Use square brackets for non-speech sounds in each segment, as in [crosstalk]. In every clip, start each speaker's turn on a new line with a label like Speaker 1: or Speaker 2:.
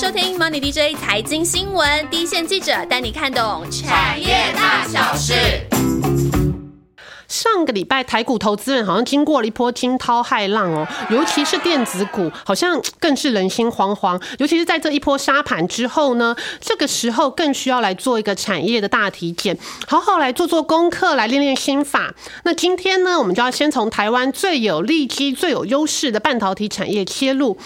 Speaker 1: 收听 Money DJ 财经新闻，第一线记者带你看懂产业大小事。
Speaker 2: 上个礼拜台股投资人好像经过了一波惊涛骇浪哦，尤其是电子股，好像更是人心惶惶。尤其是在这一波沙盘之后呢，这个时候更需要来做一个产业的大体检，好好来做做功课，来练练心法。那今天呢，我们就要先从台湾最有利基、最有优势的半导体产业切入。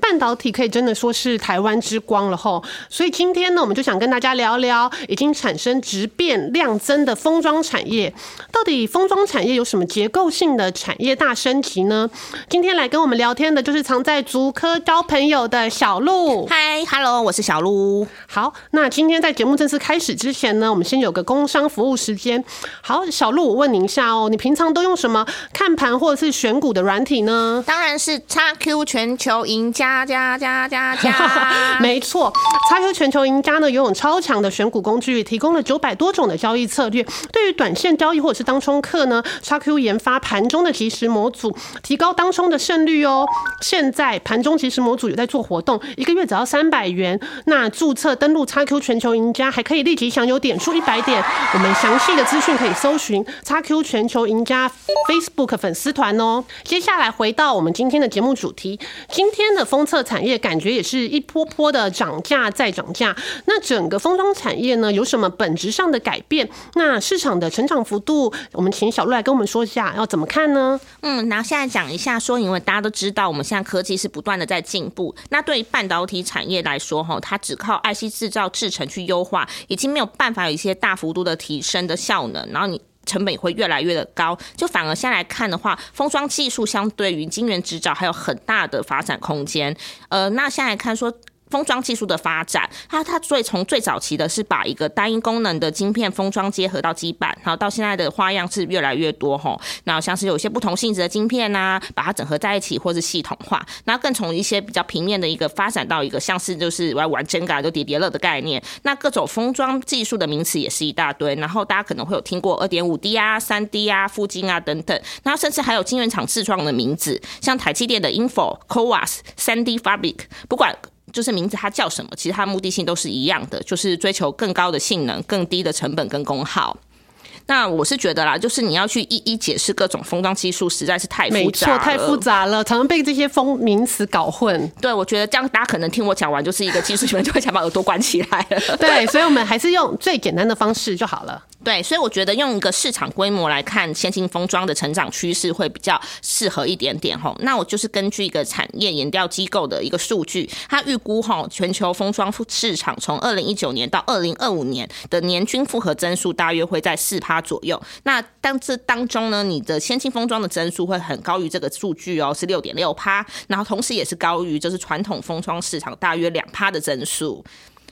Speaker 2: 半导体可以真的说是台湾之光了吼，所以今天呢，我们就想跟大家聊聊已经产生质变量增的封装产业，到底封装产业有什么结构性的产业大升级呢？今天来跟我们聊天的就是藏在竹科交朋友的小鹿。
Speaker 3: 嗨，Hello，我是小鹿。
Speaker 2: 好，那今天在节目正式开始之前呢，我们先有个工商服务时间。好，小鹿，我问您一下哦，你平常都用什么看盘或者是选股的软体呢？
Speaker 3: 当然是 XQ 全球赢家。加加加加加，[laughs]
Speaker 2: 没错，叉 Q 全球赢家呢拥有超强的选股工具，提供了九百多种的交易策略。对于短线交易或者是当冲客呢，叉 Q 研发盘中的即时模组，提高当冲的胜率哦。现在盘中即时模组有在做活动，一个月只要三百元。那注册登录叉 Q 全球赢家，还可以立即享有点数一百点。我们详细的资讯可以搜寻叉 Q 全球赢家 Facebook 粉丝团哦。接下来回到我们今天的节目主题，今天的。封测产业感觉也是一波波的涨价再涨价，那整个封装产业呢有什么本质上的改变？那市场的成长幅度，我们请小鹿来跟我们说一下，要怎么看呢？
Speaker 3: 嗯，那现在讲一下，说因为大家都知道，我们现在科技是不断的在进步，那对于半导体产业来说，哈，它只靠 IC 制造制程去优化，已经没有办法有一些大幅度的提升的效能，然后你。成本也会越来越的高，就反而现在来看的话，封装技术相对于晶圆制造还有很大的发展空间。呃，那现在看说。封装技术的发展，它它最从最早期的是把一个单一功能的晶片封装结合到基板，然后到现在的花样是越来越多吼。那像是有些不同性质的晶片呐，把它整合在一起或是系统化，那更从一些比较平面的一个发展到一个像是就是玩玩真噶就叠叠乐的概念。那各种封装技术的名词也是一大堆，然后大家可能会有听过二点五 D 啊、三 D 啊、附晶啊等等，那甚至还有晶圆厂自创的名字，像台积电的 Info、CoWAS、三 D Fabric，不管。就是名字它叫什么，其实它目的性都是一样的，就是追求更高的性能、更低的成本跟功耗。那我是觉得啦，就是你要去一一解释各种封装技术，实在是太复杂
Speaker 2: 了，太复杂了，常常被这些封名词搞混。
Speaker 3: 对，我觉得这样大家可能听我讲完，就是一个技术学们就会想把耳朵关起来了。[laughs]
Speaker 2: 对，所以我们还是用最简单的方式就好了。
Speaker 3: 对，所以我觉得用一个市场规模来看，先进封装的成长趋势会比较适合一点点吼。那我就是根据一个产业研调机构的一个数据，它预估哈全球封装市场从二零一九年到二零二五年的年均复合增速大约会在四趴左右。那当这当中呢，你的先进封装的增速会很高于这个数据哦，是六点六趴，然后同时也是高于就是传统封装市场大约两趴的增速。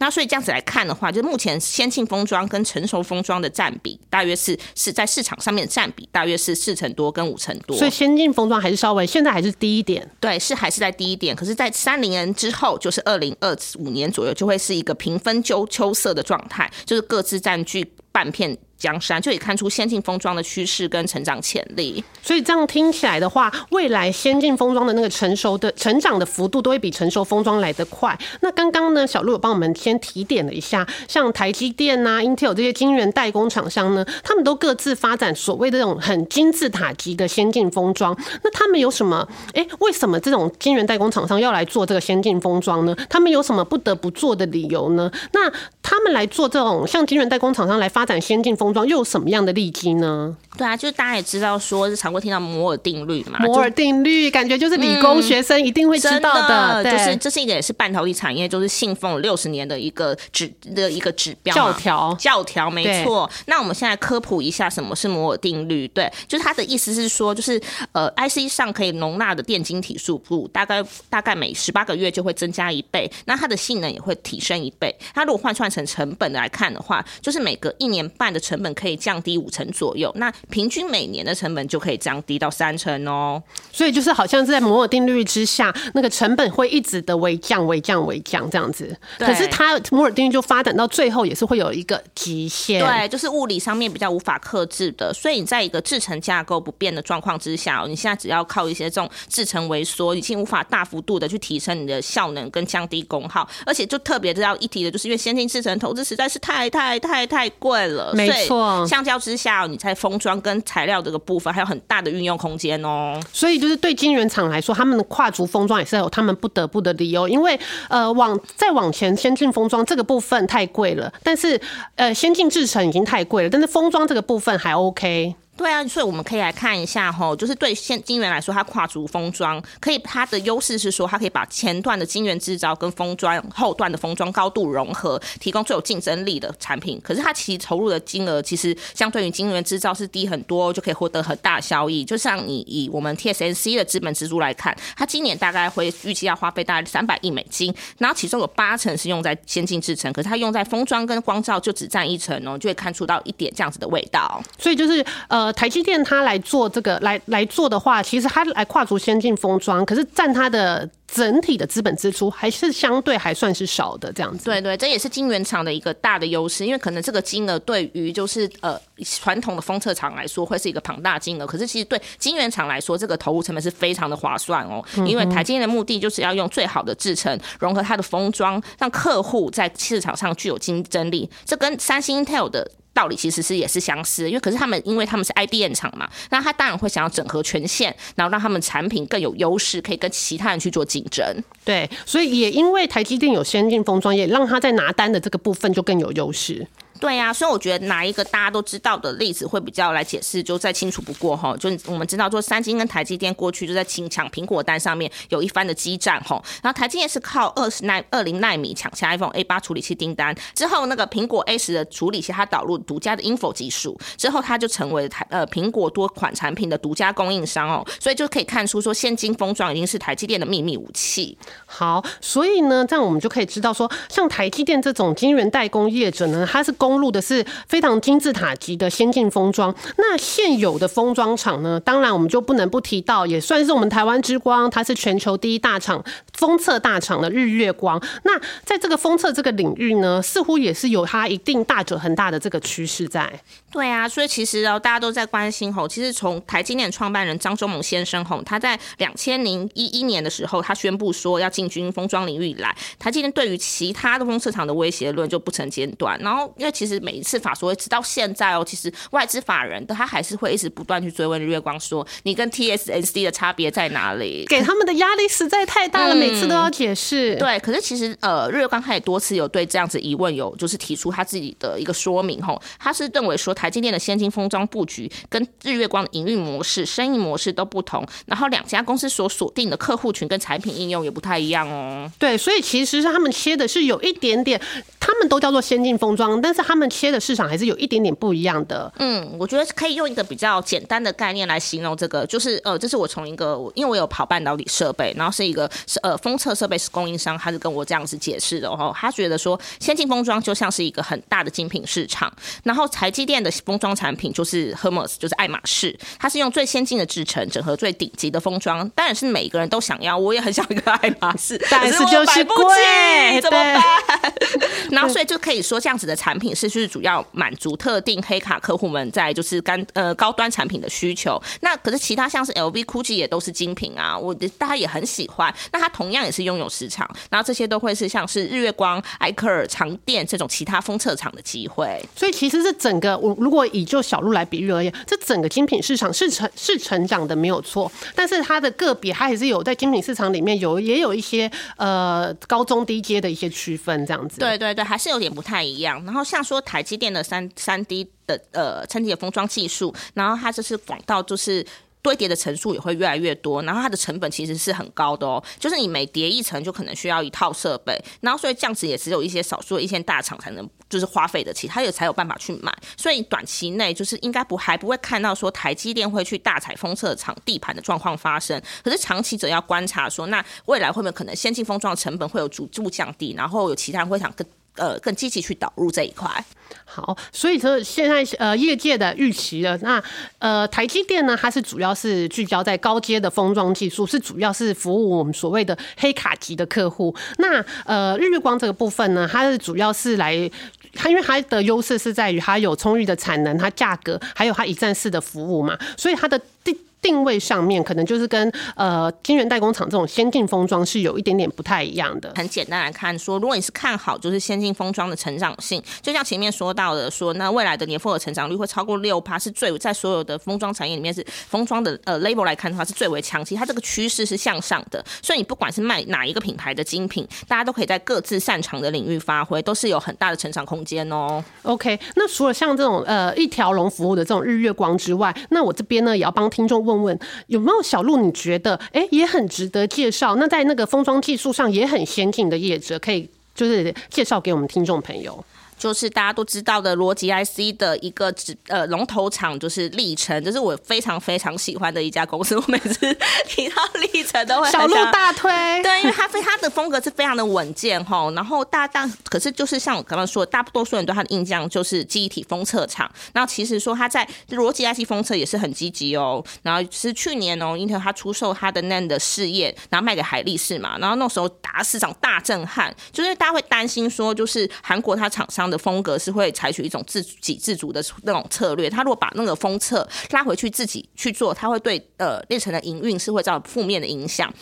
Speaker 3: 那所以这样子来看的话，就目前先进封装跟成熟封装的占比，大约是是在市场上面的占比，大约是四成多跟五成多。
Speaker 2: 所以先进封装还是稍微现在还是低一点。
Speaker 3: 对，是还是在低一点。可是，在三零年之后，就是二零二五年左右，就会是一个平分秋秋色的状态，就是各自占据半片。江山就可以看出先进封装的趋势跟成长潜力，
Speaker 2: 所以这样听起来的话，未来先进封装的那个成熟的成长的幅度都会比成熟封装来得快。那刚刚呢，小鹿有帮我们先提点了一下，像台积电呐、Intel 这些晶圆代工厂商呢，他们都各自发展所谓的这种很金字塔级的先进封装。那他们有什么？哎，为什么这种晶圆代工厂商要来做这个先进封装呢？他们有什么不得不做的理由呢？那他们来做这种像晶圆代工厂商来发发展先进封装又有什么样的利基呢？
Speaker 3: 对啊，就是大家也知道，说是常会听到摩尔定律嘛。
Speaker 2: 摩尔定律感觉就是理工学生一定会知道的，
Speaker 3: 就是这是一个也是半导体产业就是信奉六十年的一个指的一个指标
Speaker 2: 教条
Speaker 3: 教条没错。那我们现在科普一下什么是摩尔定律。对，就是它的意思是说，就是呃，IC 上可以容纳的电晶体数目大概大概每十八个月就会增加一倍，那它的性能也会提升一倍。它如果换算成成本来看的话，就是每隔一年半的成成本可以降低五成左右，那平均每年的成本就可以降低到三成哦。
Speaker 2: 所以就是好像是在摩尔定律之下，那个成本会一直的微降、微降、微降这样子。可是它摩尔定律就发展到最后也是会有一个极限，
Speaker 3: 对，就是物理上面比较无法克制的。所以你在一个制成架构不变的状况之下，你现在只要靠一些这种制成萎缩，已经无法大幅度的去提升你的效能跟降低功耗，而且就特别要一提的，就是因为先进制成投资实在是太太太太贵了，
Speaker 2: 没错。
Speaker 3: 相较之下，你在封装跟材料这个部分还有很大的运用空间哦。
Speaker 2: 所以就是对晶圆厂来说，他们的跨足封装也是有他们不得不的理由，因为呃往再往前先进封装这个部分太贵了，但是呃先进制程已经太贵了，但是封装这个部分还 OK。
Speaker 3: 对啊，所以我们可以来看一下哈，就是对现晶圆来说，它跨足封装，可以它的优势是说，它可以把前段的晶圆制造跟封装后段的封装高度融合，提供最有竞争力的产品。可是它其实投入的金额其实相对于晶圆制造是低很多，就可以获得很大效益。就像你以我们 TSMC 的资本支出来看，它今年大概会预计要花费大概三百亿美金，然后其中有八成是用在先进制程，可是它用在封装跟光照就只占一成哦，就会看出到一点这样子的味道。
Speaker 2: 所以就是呃。台积电它来做这个来来做的话，其实它来跨足先进封装，可是占它的整体的资本支出还是相对还算是少的这样子。
Speaker 3: 对对，这也是晶圆厂的一个大的优势，因为可能这个金额对于就是呃传统的封测厂来说会是一个庞大金额，可是其实对晶圆厂来说，这个投入成本是非常的划算哦。因为台积电的目的就是要用最好的制程融合它的封装，让客户在市场上具有竞争力。这跟三星 Intel 的。道理其实是也是相似，因为可是他们因为他们是 IDM 厂嘛，那他当然会想要整合权限，然后让他们产品更有优势，可以跟其他人去做竞争。
Speaker 2: 对，所以也因为台积电有先进封装，也让他在拿单的这个部分就更有优势。
Speaker 3: 对呀，所以我觉得拿一个大家都知道的例子会比较来解释，就再清楚不过哈。就我们知道，说三星跟台积电过去就在抢抢苹果单上面有一番的激战哈。然后台积电是靠二十奈二零纳米抢下 iPhone A 八处理器订单之后，那个苹果 A 十的处理器它导入独家的 Info 技术之后，它就成为台呃苹果多款产品的独家供应商哦。所以就可以看出说，现金封装已经是台积电的秘密武器。
Speaker 2: 好，所以呢，这样我们就可以知道说，像台积电这种晶圆代工业者呢，它是供公路的是非常金字塔级的先进封装。那现有的封装厂呢，当然我们就不能不提到，也算是我们台湾之光，它是全球第一大厂封测大厂的日月光。那在这个封测这个领域呢，似乎也是有它一定大者很大的这个趋势在。
Speaker 3: 对啊，所以其实哦，大家都在关心吼，其实从台积电创办人张忠谋先生吼，他在两千零一一年的时候，他宣布说要进军封装领域以来，台积电对于其他的封测厂的威胁论就不曾间断。然后，因为其实每一次法说会直到现在哦，其实外资法人的他还是会一直不断去追问日月光说，你跟 TSNC 的差别在哪里？
Speaker 2: 给他们的压力实在太大了，每次都要解释。
Speaker 3: 对，可是其实呃，日月光他也多次有对这样子疑问有就是提出他自己的一个说明吼，他是认为说。台积电的先进封装布局跟日月光的营运模式、生意模式都不同，然后两家公司所锁定的客户群跟产品应用也不太一样哦。
Speaker 2: 对，所以其实是他们切的是有一点点，他们都叫做先进封装，但是他们切的市场还是有一点点不一样的。
Speaker 3: 嗯，我觉得可以用一个比较简单的概念来形容这个，就是呃，这是我从一个，因为我有跑半导体设备，然后是一个是呃封测设备是供应商，他是跟我这样子解释的哦。他觉得说先进封装就像是一个很大的精品市场，然后台积电的。封装产品就是 Hermes，就是爱马仕，它是用最先进的制成整合最顶级的封装，当然是每个人都想要，我也很想一个爱马仕，[laughs]
Speaker 2: 但是就是贵，
Speaker 3: 怎么办？[laughs] 然后所以就可以说，这样子的产品是就是主要满足特定黑卡客户们在就是干呃高端产品的需求。那可是其他像是 LV、GUCCI 也都是精品啊，我大家也很喜欢。那它同样也是拥有市场，然后这些都会是像是日月光、艾克尔、长电这种其他封测厂的机会。
Speaker 2: 所以其实是整个我。如果以就小路来比喻而言，这整个精品市场是成是成长的没有错，但是它的个别它还是有在精品市场里面有也有一些呃高中低阶的一些区分这样子。
Speaker 3: 对对对，还是有点不太一样。然后像他说台积电的三三 D 的呃称级的封装技术，然后它就是广到就是。堆叠的层数也会越来越多，然后它的成本其实是很高的哦，就是你每叠一层就可能需要一套设备，然后所以这样子也只有一些少数的一线大厂才能就是花费得起，它也才有办法去买，所以短期内就是应该不还不会看到说台积电会去大采封测厂地盘的状况发生，可是长期者要观察说，那未来会不会可能先进封装的成本会有逐步降低，然后有其他人会想跟。呃更积极去导入这一块。
Speaker 2: 好，所以说现在呃业界的预期了，那呃台积电呢，它是主要是聚焦在高阶的封装技术，是主要是服务我们所谓的黑卡级的客户。那呃日月光这个部分呢，它是主要是来。它因为它的优势是在于它有充裕的产能，它价格还有它一站式的服务嘛，所以它的第定位上面可能就是跟呃金源代工厂这种先进封装是有一点点不太一样的。
Speaker 3: 很简单来看，说如果你是看好就是先进封装的成长性，就像前面说到的，说那未来的年复合成长率会超过六趴，是最在所有的封装产业里面是封装的呃 label 来看的话是最为强劲，它这个趋势是向上的。所以你不管是卖哪一个品牌的精品，大家都可以在各自擅长的领域发挥，都是有很大的成长空间哦。
Speaker 2: OK，那除了像这种呃一条龙服务的这种日月光之外，那我这边呢也要帮听众问问，有没有小鹿你觉得哎、也很值得介绍？那在那个封装技术上也很先进的业者，可以就是介绍给我们听众朋友。
Speaker 3: 就是大家都知道的逻辑 IC 的一个指呃龙头厂，就是历程，这是我非常非常喜欢的一家公司。[laughs] 我每次提到历程都会
Speaker 2: 小鹿大推，
Speaker 3: 对，因为它非它的风格是非常的稳健哈，然后大大可是就是像我刚刚说的，大多数人对它的印象就是记忆体封测厂。然后其实说它在逻辑 IC 封测也是很积极哦。然后是去年哦，Intel 它出售它的 NAND 的事业，然后卖给海力士嘛，然后那时候打市场大震撼，就是大家会担心说，就是韩国它厂商的风格是会采取一种自给自足的那种策略，他如果把那个封测拉回去自己去做，他会对呃列城的营运是会造成负面的影响。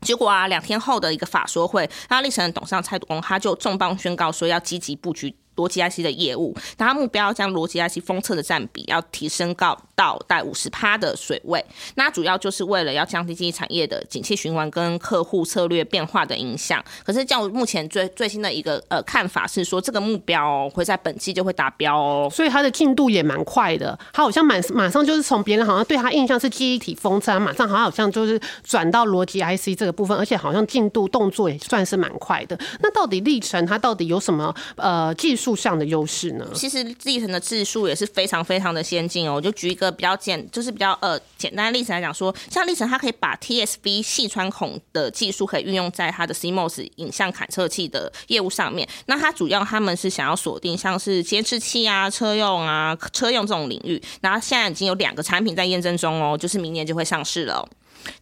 Speaker 3: 结果啊，两天后的一个法说会，那历城的董事长蔡东他就重磅宣告说要积极布局逻辑 IC 的业务，那他目标将逻辑 IC 封测的占比要提升到到带五十趴的水位。那主要就是为了要降低经济产业的景气循环跟客户策略变化的影响。可是，照目前最最新的一个呃看法是说，这个目标、会在本季就会达标哦。
Speaker 2: 所以它的进度也蛮快的。他好像马马上就是从别人好像对他印象是记忆体封测，马上好像好像就是转到逻辑 IC 这个部分，而且好像进度动作也算是蛮快的。那到底历程它到底有什么呃技术上的优势呢？
Speaker 3: 其实历程的技术也是非常非常的先进哦。我就举一个比较简，就是比较呃简单的例子来讲说，像历程它可以把 TSV 细穿孔的技术可以运用在它的 CMOS 影像感测器的业务上面。那它主要他们是想要锁定像是监视器啊、车用啊、车用这种领域。然后现在已经有两个产品在验证中哦，就是明年就会上市了、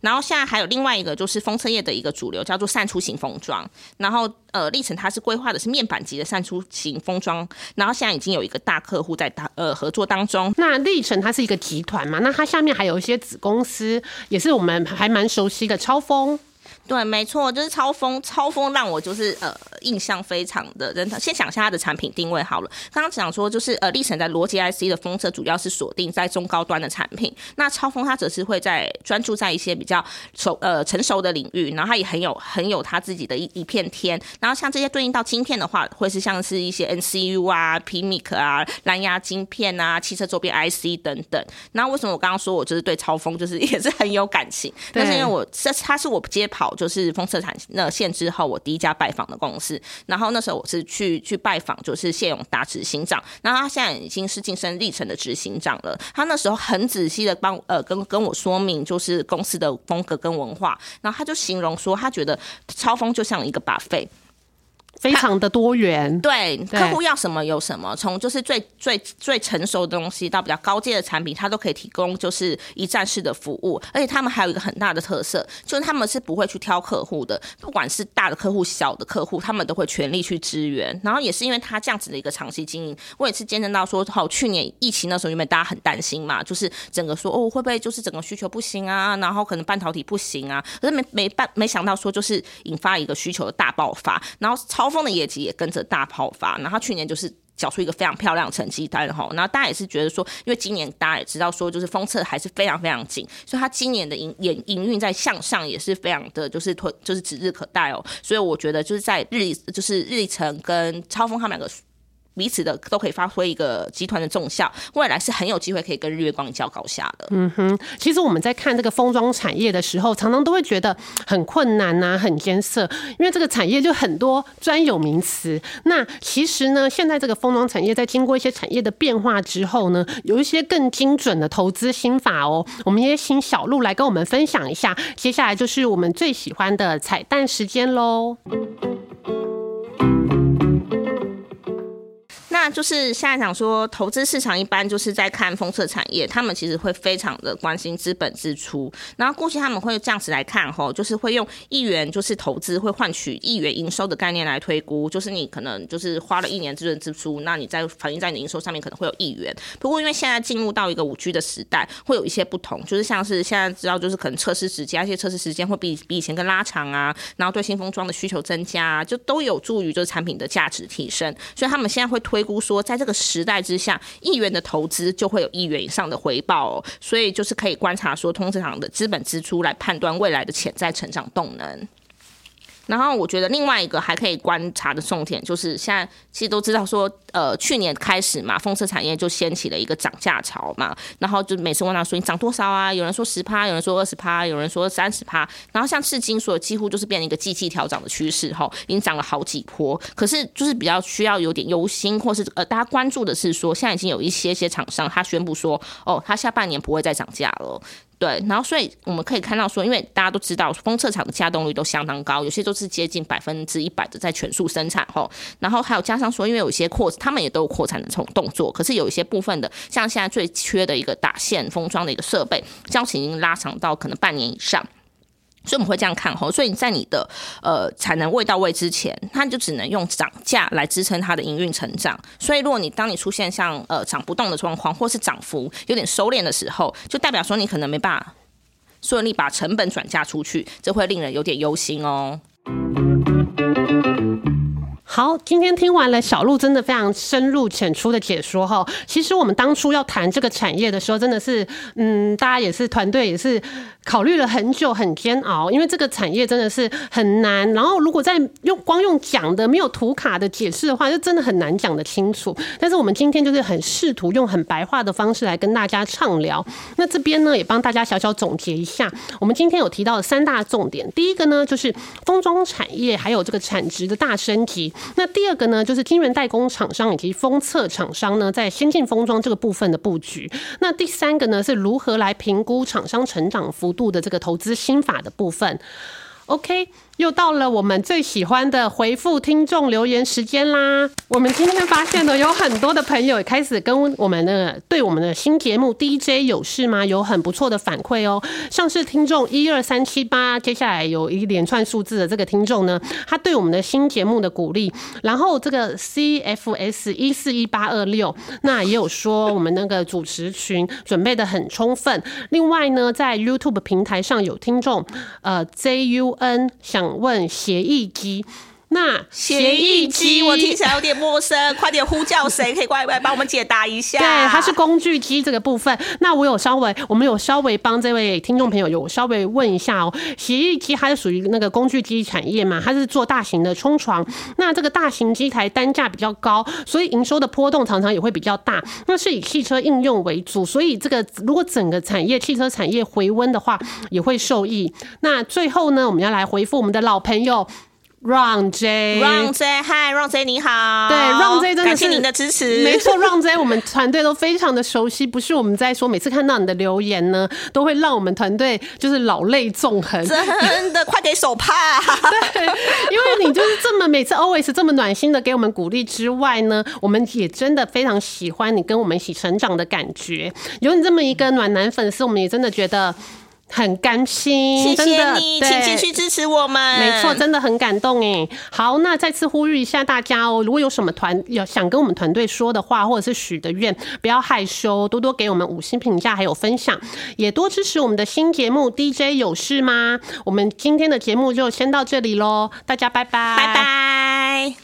Speaker 3: 然后现在还有另外一个就是封测业的一个主流，叫做扇出型封装。然后呃，历程它是规划的是面板级的扇出型封装，然后现在已经有一个大客户在大呃合作当中。
Speaker 2: 那历程它是一个集团嘛，那它下面还有一些子公司，也是我们还蛮熟悉的超风。
Speaker 3: 对，没错，就是超风，超风让我就是呃印象非常的真的。先讲一下它的产品定位好了。刚刚讲说就是呃，历程在逻辑 IC 的风车主要是锁定在中高端的产品，那超风它则是会在专注在一些比较熟呃成熟的领域，然后它也很有很有它自己的一一片天。然后像这些对应到晶片的话，会是像是一些 NCU 啊、PMIC 啊、蓝牙晶片啊、汽车周边 IC 等等。然后为什么我刚刚说我就是对超风就是 [laughs] 也是很有感情？
Speaker 2: 对
Speaker 3: 那是因为我这它是我接跑就是封测产那线之后，我第一家拜访的公司。然后那时候我是去去拜访，就是谢永达执行长。那他现在已经是晋升历程的执行长了。他那时候很仔细的帮呃跟跟我说明，就是公司的风格跟文化。然后他就形容说，他觉得超风就像一个把废。
Speaker 2: 非常的多元，
Speaker 3: 对，
Speaker 2: 对
Speaker 3: 客户要什么有什么，从就是最最最成熟的东西到比较高阶的产品，它都可以提供就是一站式的服务。而且他们还有一个很大的特色，就是他们是不会去挑客户的，不管是大的客户、小的客户，他们都会全力去支援。然后也是因为他这样子的一个长期经营，我也是见证到说，好，去年疫情的时候，因为大家很担心嘛，就是整个说哦会不会就是整个需求不行啊，然后可能半导体不行啊，可是没没办没想到说就是引发一个需求的大爆发，然后超超风的业绩也跟着大爆发，然后去年就是。缴出一个非常漂亮的成绩单哈，然后大家也是觉得说，因为今年大家也知道说，就是封测还是非常非常紧，所以它今年的营营营运在向上也是非常的就是推就是指日可待哦，所以我觉得就是在日就是日程跟超风他们两个彼此的都可以发挥一个集团的重效，未来是很有机会可以跟日月光一较高下的。嗯哼，
Speaker 2: 其实我们在看这个封装产业的时候，常常都会觉得很困难呐、很艰涩，因为这个产业就很多专有名词。那其实呢，现在这个封装产业在经过一些产业的变化之后呢，有一些更精准的投资心法哦。我们也请小鹿来跟我们分享一下。接下来就是我们最喜欢的彩蛋时间喽。
Speaker 3: 那就是现在讲说，投资市场一般就是在看封测产业，他们其实会非常的关心资本支出，然后估计他们会这样子来看吼，就是会用一元就是投资会换取一元营收的概念来推估，就是你可能就是花了一年资本支出，那你在反映在你的营收上面可能会有一元。不过因为现在进入到一个五 G 的时代，会有一些不同，就是像是现在知道就是可能测试时间，而且测试时间会比比以前更拉长啊，然后对新封装的需求增加，啊，就都有助于就是产品的价值提升，所以他们现在会推都说，在这个时代之下，亿元的投资就会有一元以上的回报哦，所以就是可以观察说，通市场的资本支出来判断未来的潜在成长动能。然后我觉得另外一个还可以观察的重点，就是现在其实都知道说，呃，去年开始嘛，风车产业就掀起了一个涨价潮嘛。然后就每次问他说你涨多少啊？有人说十趴，有人说二十趴，有人说三十趴。然后像赤金所几乎就是变成一个季季调涨的趋势哈，已经涨了好几波。可是就是比较需要有点忧心，或是呃大家关注的是说，现在已经有一些些厂商他宣布说，哦，他下半年不会再涨价了。对，然后所以我们可以看到说，因为大家都知道封测厂的加动率都相当高，有些都是接近百分之一百的在全速生产吼。然后还有加上说，因为有些扩，他们也都有扩产的这种动作，可是有一些部分的，像现在最缺的一个打线封装的一个设备，交期已经拉长到可能半年以上。所以我们会这样看吼，所以你在你的呃产能未到位之前，它就只能用涨价来支撑它的营运成长。所以如果你当你出现像呃涨不动的状况，或是涨幅有点收敛的时候，就代表说你可能没办法顺利把成本转嫁出去，这会令人有点忧心哦。
Speaker 2: 好，今天听完了小鹿真的非常深入浅出的解说哈。其实我们当初要谈这个产业的时候，真的是，嗯，大家也是团队也是考虑了很久，很煎熬，因为这个产业真的是很难。然后如果在用光用讲的没有图卡的解释的话，就真的很难讲得清楚。但是我们今天就是很试图用很白话的方式来跟大家畅聊。那这边呢，也帮大家小小总结一下，我们今天有提到的三大重点。第一个呢，就是封装产业还有这个产值的大升级。那第二个呢，就是晶圆代工厂商以及封测厂商呢，在先进封装这个部分的布局。那第三个呢，是如何来评估厂商成长幅度的这个投资心法的部分。OK。又到了我们最喜欢的回复听众留言时间啦！我们今天发现呢，有很多的朋友也开始跟我们的对我们的新节目 DJ 有事吗？有很不错的反馈哦。像是听众一二三七八，接下来有一连串数字的这个听众呢，他对我们的新节目的鼓励。然后这个 CFS 一四一八二六，那也有说我们那个主持群准备的很充分。另外呢，在 YouTube 平台上有听众呃 JUN 想。问协议机。那
Speaker 3: 协议机我听起来有点陌生，快点呼叫谁可以过来帮我们解答一下？
Speaker 2: 对，它是工具机这个部分。那我有稍微，我们有稍微帮这位听众朋友有稍微问一下哦。协议机它是属于那个工具机产业嘛？它是做大型的冲床。那这个大型机台单价比较高，所以营收的波动常常也会比较大。那是以汽车应用为主，所以这个如果整个产业汽车产业回温的话，也会受益。那最后呢，我们要来回复我们的老朋友。Run J，Run
Speaker 3: J，嗨，Run J，你好。
Speaker 2: 对，Run J 真的是
Speaker 3: 感谢您的支持。
Speaker 2: 没错，Run J，我们团队都非常的熟悉，不是我们在说，每次看到你的留言呢，都会让我们团队就是老泪纵横。
Speaker 3: 真的，[laughs] 快给手帕。
Speaker 2: 对，因为你就是这么每次 always 这么暖心的给我们鼓励之外呢，我们也真的非常喜欢你跟我们一起成长的感觉。有你这么一个暖男粉丝，我们也真的觉得。很甘心，
Speaker 3: 谢谢你，请继续支持我们。
Speaker 2: 没错，真的很感动哎。好，那再次呼吁一下大家哦，如果有什么团有想跟我们团队说的话，或者是许的愿，不要害羞，多多给我们五星评价，还有分享，也多支持我们的新节目 DJ 有事吗？我们今天的节目就先到这里喽，大家拜拜，
Speaker 3: 拜拜。